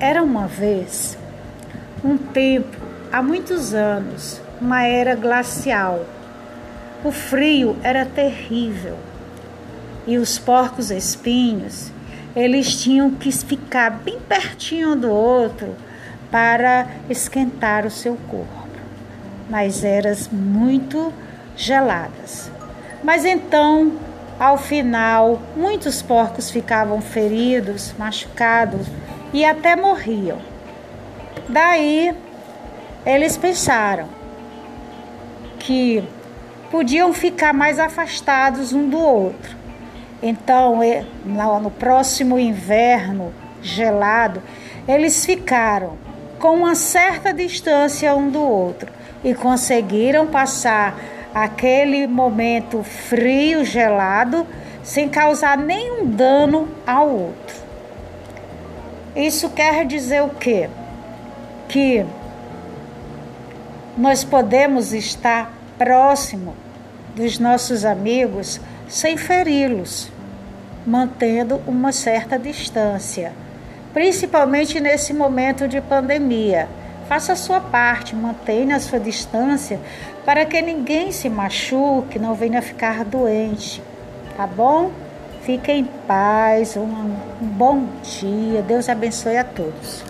Era uma vez, um tempo, há muitos anos, uma era glacial. O frio era terrível e os porcos espinhos, eles tinham que ficar bem pertinho do outro para esquentar o seu corpo, nas eras muito geladas. Mas então, ao final, muitos porcos ficavam feridos, machucados e até morriam. Daí eles pensaram que podiam ficar mais afastados um do outro. Então, no próximo inverno gelado, eles ficaram com uma certa distância um do outro e conseguiram passar aquele momento frio, gelado, sem causar nenhum dano ao outro. Isso quer dizer o quê? Que nós podemos estar próximo dos nossos amigos sem feri-los, mantendo uma certa distância, principalmente nesse momento de pandemia. Faça a sua parte, mantenha a sua distância para que ninguém se machuque, não venha ficar doente, tá bom? Fique em paz, um bom dia, Deus abençoe a todos.